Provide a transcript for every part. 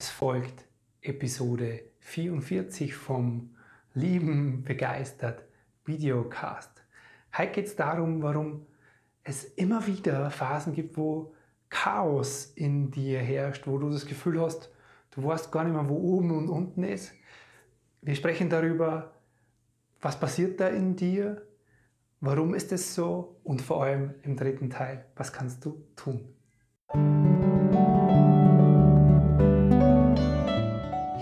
Es folgt Episode 44 vom Lieben begeistert Videocast. Heute geht es darum, warum es immer wieder Phasen gibt, wo Chaos in dir herrscht, wo du das Gefühl hast, du weißt gar nicht mehr, wo oben und unten ist. Wir sprechen darüber, was passiert da in dir, warum ist es so und vor allem im dritten Teil, was kannst du tun.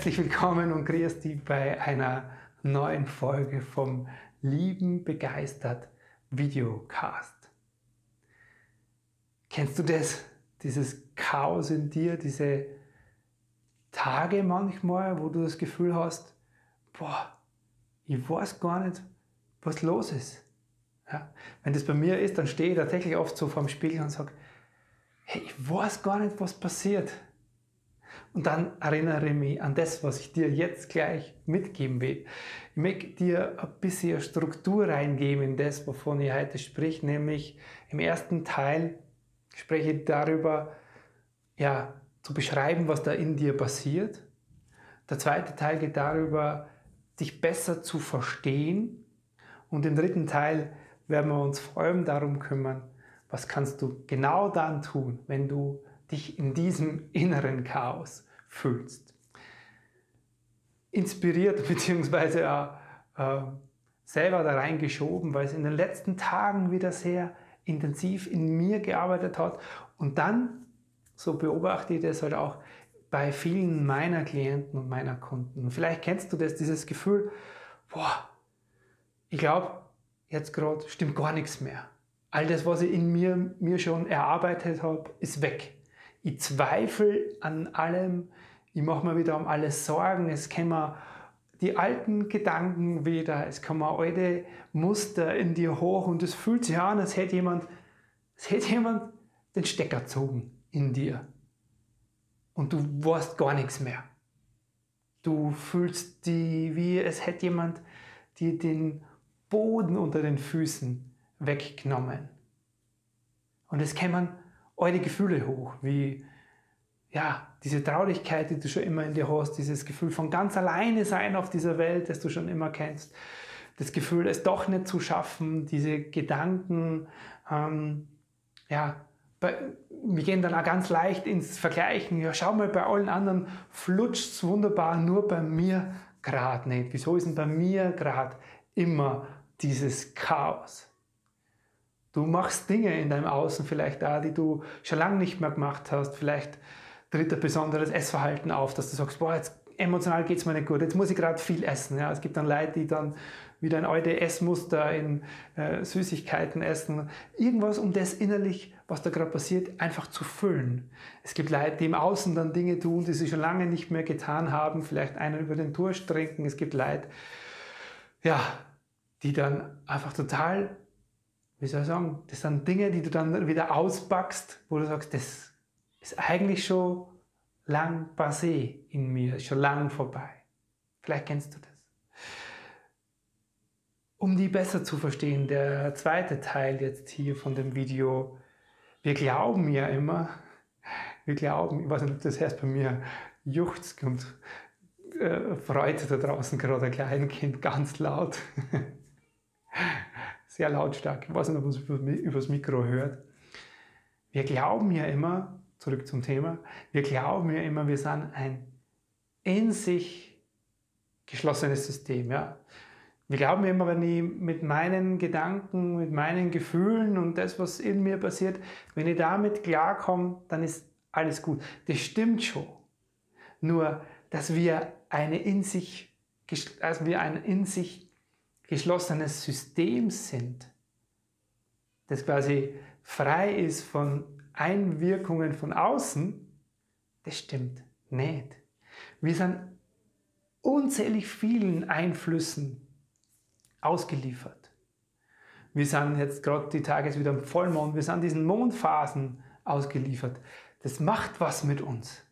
Herzlich willkommen und grüß dich bei einer neuen Folge vom Lieben begeistert Videocast. Kennst du das? Dieses Chaos in dir, diese Tage manchmal, wo du das Gefühl hast, boah, ich weiß gar nicht, was los ist. Ja? Wenn das bei mir ist, dann stehe ich tatsächlich oft so vorm Spiegel und sage, hey, ich weiß gar nicht, was passiert. Und dann erinnere ich mich an das, was ich dir jetzt gleich mitgeben will. Ich möchte dir ein bisschen Struktur reingeben in das, wovon ich heute spreche, nämlich im ersten Teil spreche ich darüber, ja, zu beschreiben, was da in dir passiert. Der zweite Teil geht darüber, dich besser zu verstehen. Und im dritten Teil werden wir uns vor allem darum kümmern, was kannst du genau dann tun, wenn du dich in diesem inneren Chaos fühlst. Inspiriert bzw. auch äh, selber da reingeschoben, weil es in den letzten Tagen wieder sehr intensiv in mir gearbeitet hat. Und dann, so beobachte ich das halt auch bei vielen meiner Klienten und meiner Kunden. Und vielleicht kennst du das, dieses Gefühl, boah, ich glaube, jetzt gerade stimmt gar nichts mehr. All das, was ich in mir, mir schon erarbeitet habe, ist weg ich zweifle an allem, ich mache mir wieder um alles Sorgen, es kommen die alten Gedanken wieder, es kommen alte Muster in dir hoch und es fühlt sich an, als hätte jemand, als hätte jemand den Stecker gezogen in dir. Und du weißt gar nichts mehr. Du fühlst die, wie es hätte jemand dir den Boden unter den Füßen weggenommen. Und es kommen eure Gefühle hoch, wie ja, diese Traurigkeit, die du schon immer in dir hast, dieses Gefühl von ganz alleine sein auf dieser Welt, das du schon immer kennst, das Gefühl, es doch nicht zu schaffen, diese Gedanken, ähm, ja, bei, wir gehen dann auch ganz leicht ins Vergleichen. Ja, schau mal, bei allen anderen flutscht es wunderbar, nur bei mir gerade nicht. Wieso ist denn bei mir gerade immer dieses Chaos? Du machst Dinge in deinem Außen vielleicht da, die du schon lange nicht mehr gemacht hast. Vielleicht tritt ein besonderes Essverhalten auf, dass du sagst, boah, jetzt emotional geht es mir nicht gut, jetzt muss ich gerade viel essen. Ja, es gibt dann Leute, die dann wieder ein alte Essmuster in äh, Süßigkeiten essen. Irgendwas, um das innerlich, was da gerade passiert, einfach zu füllen. Es gibt Leute, die im Außen dann Dinge tun, die sie schon lange nicht mehr getan haben, vielleicht einen über den Durst trinken. Es gibt Leute, ja, die dann einfach total wie soll ich sagen, das sind Dinge, die du dann wieder auspackst, wo du sagst, das ist eigentlich schon lang passé in mir, schon lang vorbei. Vielleicht kennst du das. Um die besser zu verstehen, der zweite Teil jetzt hier von dem Video, wir glauben ja immer, wir glauben, ich weiß nicht, ob das heißt bei mir, juchzt und äh, freut da draußen gerade ein Kleinkind ganz laut. sehr lautstark. Ich weiß nicht, ob man es übers Mikro hört. Wir glauben ja immer, zurück zum Thema, wir glauben ja immer, wir sind ein in sich geschlossenes System. Ja? Wir glauben immer, wenn ich mit meinen Gedanken, mit meinen Gefühlen und das, was in mir passiert, wenn ich damit klarkomme, dann ist alles gut. Das stimmt schon. Nur, dass wir eine in sich, dass wir ein in sich geschlossenes System sind, das quasi frei ist von Einwirkungen von außen, Das stimmt nicht. Wir sind unzählig vielen Einflüssen ausgeliefert. Wir sind jetzt gerade die Tage wieder im Vollmond, wir sind diesen Mondphasen ausgeliefert. Das macht was mit uns.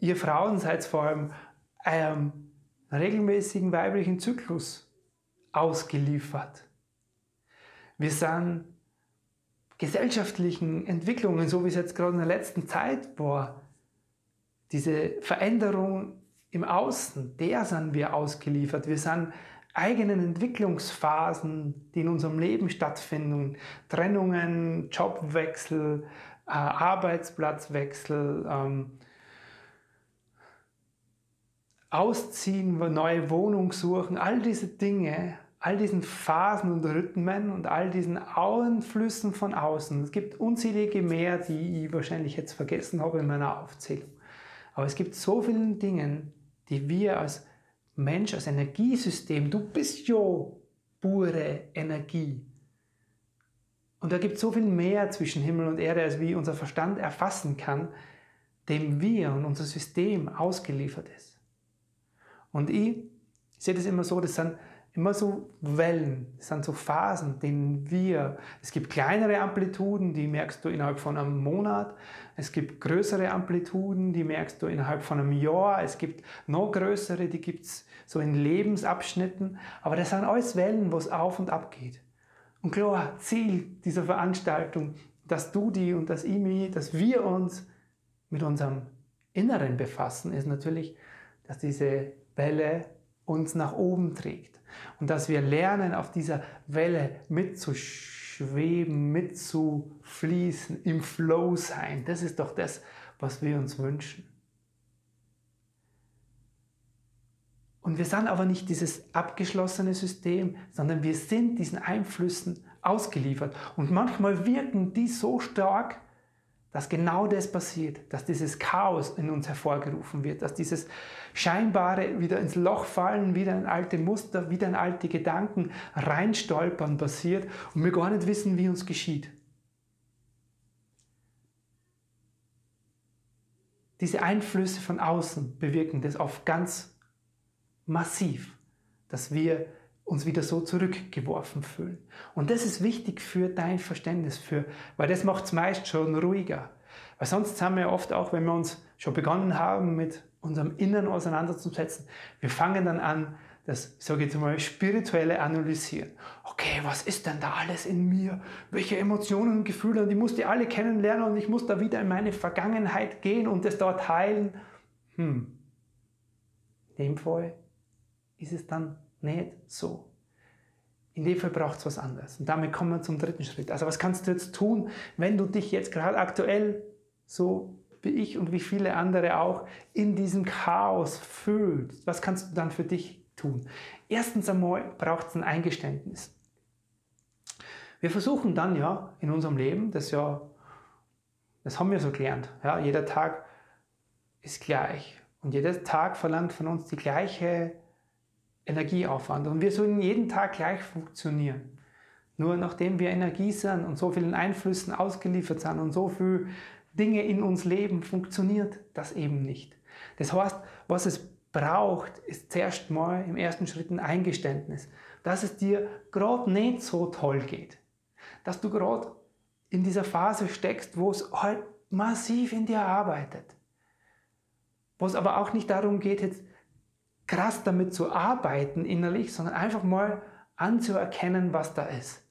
Ihr Frauen seid vor allem einem regelmäßigen weiblichen Zyklus ausgeliefert. Wir sind gesellschaftlichen Entwicklungen, so wie es jetzt gerade in der letzten Zeit war, diese Veränderung im Außen, der sind wir ausgeliefert. Wir sind eigenen Entwicklungsphasen, die in unserem Leben stattfinden. Trennungen, Jobwechsel, äh, Arbeitsplatzwechsel, ähm, Ausziehen, neue Wohnung suchen, all diese Dinge, all diesen Phasen und Rhythmen und all diesen Einflüssen von außen. Es gibt unzählige mehr, die ich wahrscheinlich jetzt vergessen habe in meiner Aufzählung. Aber es gibt so viele Dinge, die wir als Mensch, als Energiesystem, du bist ja pure Energie. Und da gibt es so viel mehr zwischen Himmel und Erde, als wie unser Verstand erfassen kann, dem wir und unser System ausgeliefert ist. Und ich sehe das immer so, das sind immer so Wellen, das sind so Phasen, denen wir, es gibt kleinere Amplituden, die merkst du innerhalb von einem Monat, es gibt größere Amplituden, die merkst du innerhalb von einem Jahr, es gibt noch größere, die gibt es so in Lebensabschnitten, aber das sind alles Wellen, wo es auf und ab geht. Und klar, Ziel dieser Veranstaltung, dass du die und dass ich mich, dass wir uns mit unserem Inneren befassen, ist natürlich, dass diese Welle uns nach oben trägt und dass wir lernen, auf dieser Welle mitzuschweben, mitzufließen, im Flow sein. Das ist doch das, was wir uns wünschen. Und wir sind aber nicht dieses abgeschlossene System, sondern wir sind diesen Einflüssen ausgeliefert. Und manchmal wirken die so stark, dass genau das passiert, dass dieses Chaos in uns hervorgerufen wird, dass dieses scheinbare wieder ins Loch fallen, wieder in alte Muster, wieder in alte Gedanken reinstolpern passiert und wir gar nicht wissen, wie uns geschieht. Diese Einflüsse von außen bewirken das oft ganz massiv, dass wir uns wieder so zurückgeworfen fühlen. Und das ist wichtig für dein Verständnis, für, weil das macht es meist schon ruhiger. Weil sonst haben wir oft auch, wenn wir uns schon begonnen haben, mit unserem Inneren auseinanderzusetzen, wir fangen dann an, das, sage ich jetzt mal, spirituelle Analysieren. Okay, was ist denn da alles in mir? Welche Emotionen und Gefühle? Und ich muss die alle kennenlernen und ich muss da wieder in meine Vergangenheit gehen und das dort heilen. Hm. In dem Fall ist es dann nicht so. In dem Fall braucht es was anderes. Und damit kommen wir zum dritten Schritt. Also was kannst du jetzt tun, wenn du dich jetzt gerade aktuell so wie ich und wie viele andere auch in diesem Chaos fühlst? Was kannst du dann für dich tun? Erstens einmal braucht es ein Eingeständnis. Wir versuchen dann ja in unserem Leben, das ja, das haben wir so gelernt, ja, jeder Tag ist gleich und jeder Tag verlangt von uns die gleiche Energieaufwand. Und wir sollen jeden Tag gleich funktionieren. Nur nachdem wir Energie sind und so vielen Einflüssen ausgeliefert sind und so viele Dinge in uns leben, funktioniert das eben nicht. Das heißt, was es braucht, ist zuerst mal im ersten Schritt ein Eingeständnis, dass es dir gerade nicht so toll geht. Dass du gerade in dieser Phase steckst, wo es halt massiv in dir arbeitet. Wo es aber auch nicht darum geht, jetzt krass damit zu arbeiten innerlich, sondern einfach mal anzuerkennen, was da ist.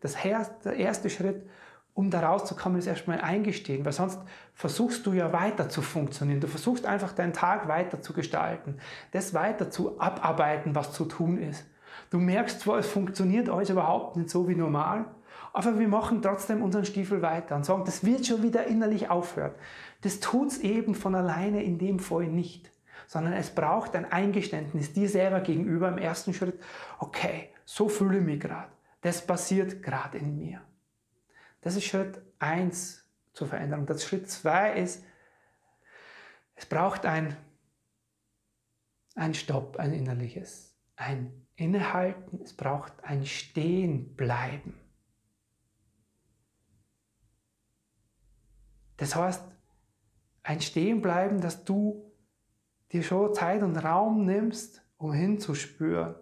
Das der erste Schritt, um da rauszukommen, ist erstmal eingestehen, weil sonst versuchst du ja weiter zu funktionieren. Du versuchst einfach deinen Tag weiter zu gestalten, das weiter zu abarbeiten, was zu tun ist. Du merkst zwar, es funktioniert alles überhaupt nicht so wie normal, aber wir machen trotzdem unseren Stiefel weiter und sagen, das wird schon wieder innerlich aufhören. Das tut es eben von alleine in dem Fall nicht sondern es braucht ein Eingeständnis dir selber gegenüber im ersten Schritt, okay, so fühle ich mich gerade, das passiert gerade in mir. Das ist Schritt 1 zur Veränderung. Das Schritt 2 ist, es braucht ein, ein Stopp, ein innerliches, ein Innehalten, es braucht ein Stehenbleiben. Das heißt, ein Stehenbleiben, dass du dir schon Zeit und Raum nimmst, um hinzuspüren,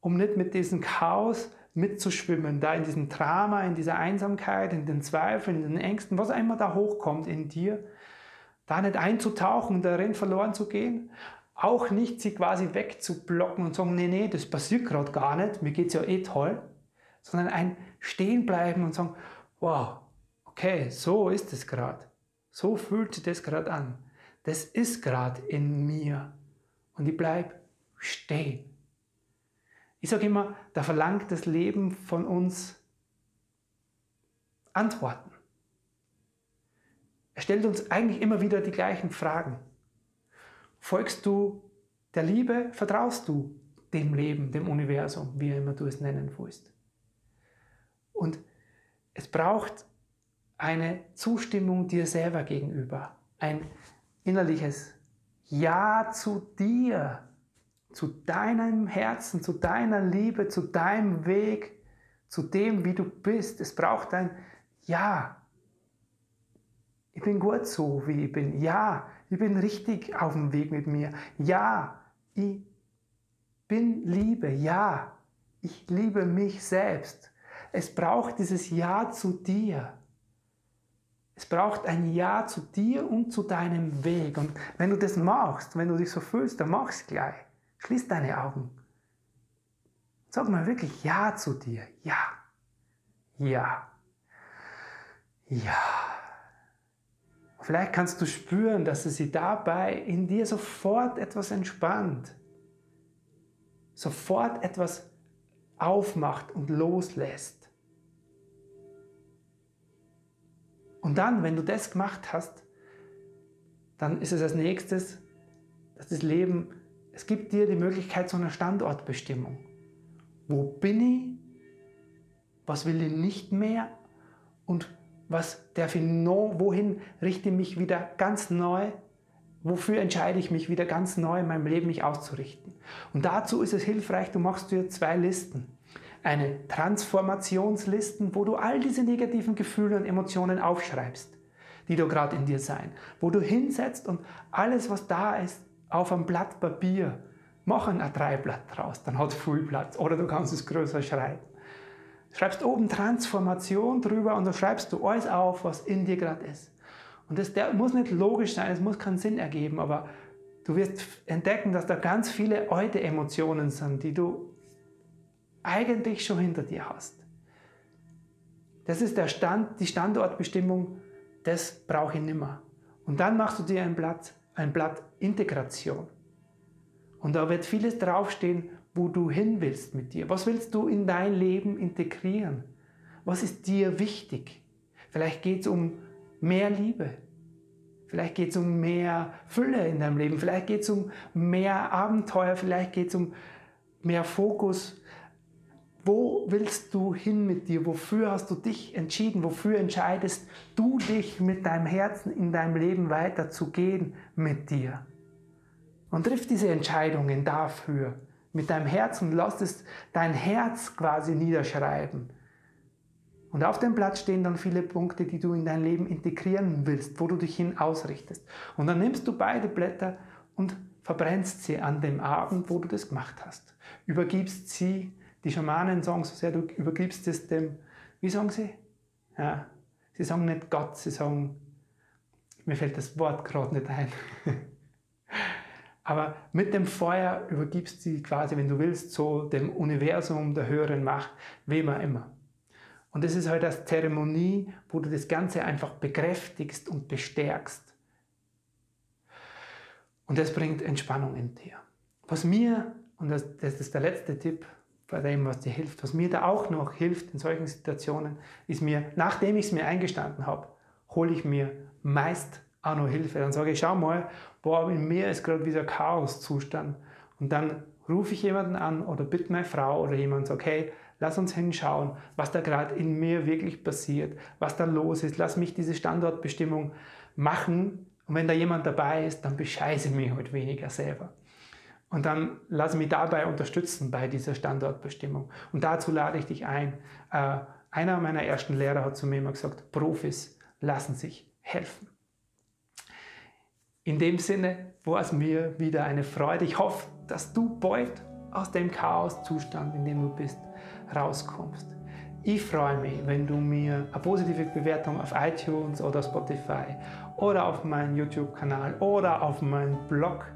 um nicht mit diesem Chaos mitzuschwimmen, da in diesem Drama, in dieser Einsamkeit, in den Zweifeln, in den Ängsten, was immer da hochkommt in dir, da nicht einzutauchen darin verloren zu gehen, auch nicht sie quasi wegzublocken und sagen, nee, nee, das passiert gerade gar nicht, mir geht es ja eh toll, sondern ein Stehenbleiben und sagen, wow, okay, so ist es gerade, so fühlt sich das gerade an, das ist gerade in mir und ich bleibe stehen. Ich sage immer, da verlangt das Leben von uns Antworten. Er stellt uns eigentlich immer wieder die gleichen Fragen. Folgst du der Liebe? Vertraust du dem Leben, dem Universum, wie immer du es nennen willst? Und es braucht eine Zustimmung dir selber gegenüber, ein innerliches Ja zu dir, zu deinem Herzen, zu deiner Liebe, zu deinem Weg, zu dem, wie du bist. Es braucht ein Ja. Ich bin gut so, wie ich bin. Ja, ich bin richtig auf dem Weg mit mir. Ja, ich bin Liebe. Ja, ich liebe mich selbst. Es braucht dieses Ja zu dir. Es braucht ein Ja zu dir und zu deinem Weg. Und wenn du das machst, wenn du dich so fühlst, dann mach es gleich. Schließ deine Augen. Sag mal wirklich Ja zu dir. Ja. Ja. Ja. Vielleicht kannst du spüren, dass es sich dabei in dir sofort etwas entspannt. Sofort etwas aufmacht und loslässt. Und dann, wenn du das gemacht hast, dann ist es als nächstes, dass das Leben es gibt dir die Möglichkeit zu einer Standortbestimmung. Wo bin ich? Was will ich nicht mehr? Und was darf ich noch, wohin richte ich mich wieder ganz neu? Wofür entscheide ich mich wieder ganz neu in meinem Leben mich auszurichten? Und dazu ist es hilfreich, du machst dir zwei Listen. Eine Transformationslisten, wo du all diese negativen Gefühle und Emotionen aufschreibst, die du gerade in dir sein, wo du hinsetzt und alles, was da ist, auf ein Blatt Papier. Mach ein A3-Blatt draus, dann hat viel Platz. Oder du kannst es größer schreiben. Schreibst oben Transformation drüber und dann schreibst du alles auf, was in dir gerade ist. Und das der muss nicht logisch sein, es muss keinen Sinn ergeben, aber du wirst entdecken, dass da ganz viele alte Emotionen sind, die du eigentlich schon hinter dir hast. Das ist der Stand, die Standortbestimmung, das brauche ich nimmer. Und dann machst du dir ein Blatt ein Blatt Integration. Und da wird vieles draufstehen, wo du hin willst mit dir. Was willst du in dein Leben integrieren? Was ist dir wichtig? Vielleicht geht es um mehr Liebe. Vielleicht geht es um mehr Fülle in deinem Leben. Vielleicht geht es um mehr Abenteuer. Vielleicht geht es um mehr Fokus wo willst du hin mit dir? Wofür hast du dich entschieden? Wofür entscheidest du dich mit deinem Herzen in deinem Leben weiterzugehen mit dir? Und triff diese Entscheidungen dafür mit deinem Herzen. Lass es dein Herz quasi niederschreiben. Und auf dem Blatt stehen dann viele Punkte, die du in dein Leben integrieren willst, wo du dich hin ausrichtest. Und dann nimmst du beide Blätter und verbrennst sie an dem Abend, wo du das gemacht hast. Übergibst sie die Schamanen sagen so sehr, du übergibst es dem, wie sagen sie? Ja, sie sagen nicht Gott, sie sagen, mir fällt das Wort gerade nicht ein. Aber mit dem Feuer übergibst du quasi, wenn du willst, so dem Universum, der höheren Macht, wem auch immer. Und das ist halt als Zeremonie, wo du das Ganze einfach bekräftigst und bestärkst. Und das bringt Entspannung in dir. Was mir, und das, das ist der letzte Tipp, bei dem, was dir hilft. Was mir da auch noch hilft in solchen Situationen, ist mir, nachdem ich es mir eingestanden habe, hole ich mir meist auch noch Hilfe. Dann sage ich, schau mal, boah, in mir ist gerade wieder Chaoszustand. Und dann rufe ich jemanden an oder bitte meine Frau oder jemand hey, lass uns hinschauen, was da gerade in mir wirklich passiert, was da los ist. Lass mich diese Standortbestimmung machen. Und wenn da jemand dabei ist, dann bescheiße ich mich halt weniger selber. Und dann lass mich dabei unterstützen bei dieser Standortbestimmung. Und dazu lade ich dich ein. Äh, einer meiner ersten Lehrer hat zu mir immer gesagt, Profis lassen sich helfen. In dem Sinne war es mir wieder eine Freude. Ich hoffe, dass du bald aus dem Chaoszustand, in dem du bist, rauskommst. Ich freue mich, wenn du mir eine positive Bewertung auf iTunes oder Spotify oder auf meinem YouTube-Kanal oder auf meinem Blog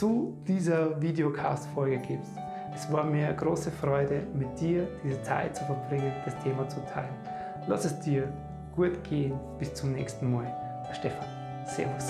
zu dieser Videocast-Folge gibst. Es war mir eine große Freude, mit dir diese Zeit zu verbringen, das Thema zu teilen. Lass es dir gut gehen. Bis zum nächsten Mal. Stefan. Servus.